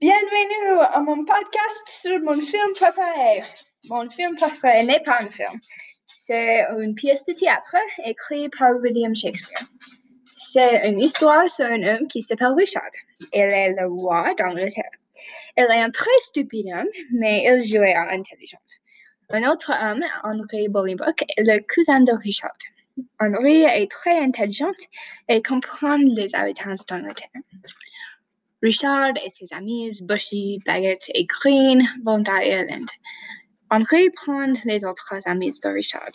Bienvenue à mon podcast sur mon film préféré. Mon film préféré n'est pas un film. C'est une pièce de théâtre écrite par William Shakespeare. C'est une histoire sur un homme qui s'appelle Richard. Il est le roi d'Angleterre. Il est un très stupide homme, mais il jouait à intelligent. Un autre homme, Henry Bolingbroke, est le cousin de Richard. Henry est très intelligent et comprend les habitants d'Angleterre. Richard et ses amis Bushy, Baggett et Green vont à Irlande. Henry prend les autres amis de Richard.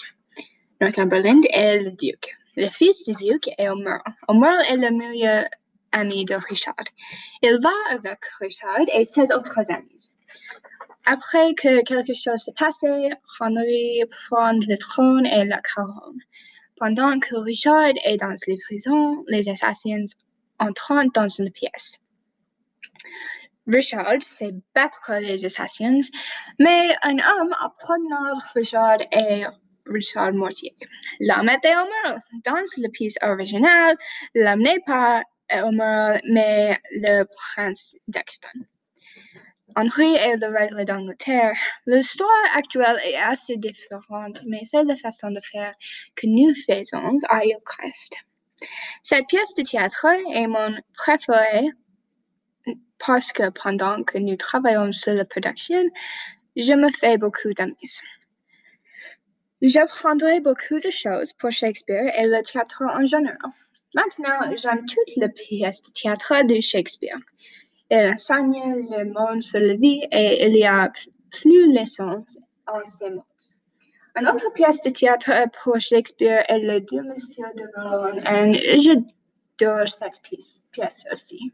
Northumberland est le duc. Le fils du duc est Omer. Omer est le meilleur ami de Richard. Il va avec Richard et ses autres amis. Après que quelque chose s'est passé, Henry prend le trône et la couronne. Pendant que Richard est dans les prisons, les assassins entrent dans une pièce. Richard sait battre les assassins, mais un homme apprenant Richard est Richard Mortier. L'homme était Homer. Dans la pièce originale, l'homme n'est pas Homer, mais le prince d'Exton. Henri est le règle d'Angleterre. L'histoire actuelle est assez différente, mais c'est la façon de faire que nous faisons à Hillcrest. Cette pièce de théâtre est mon préféré parce que pendant que nous travaillons sur la production, je me fais beaucoup d'amis. J'apprendrai beaucoup de choses pour Shakespeare et le théâtre en général. Maintenant, j'aime toutes les pièces de théâtre de Shakespeare. Il enseigne le monde sur la vie et il y a plus de leçons en ces mots. Une autre pièce de théâtre pour Shakespeare est Le Deux Messieurs de Boulogne et j'adore cette pièce, pièce aussi.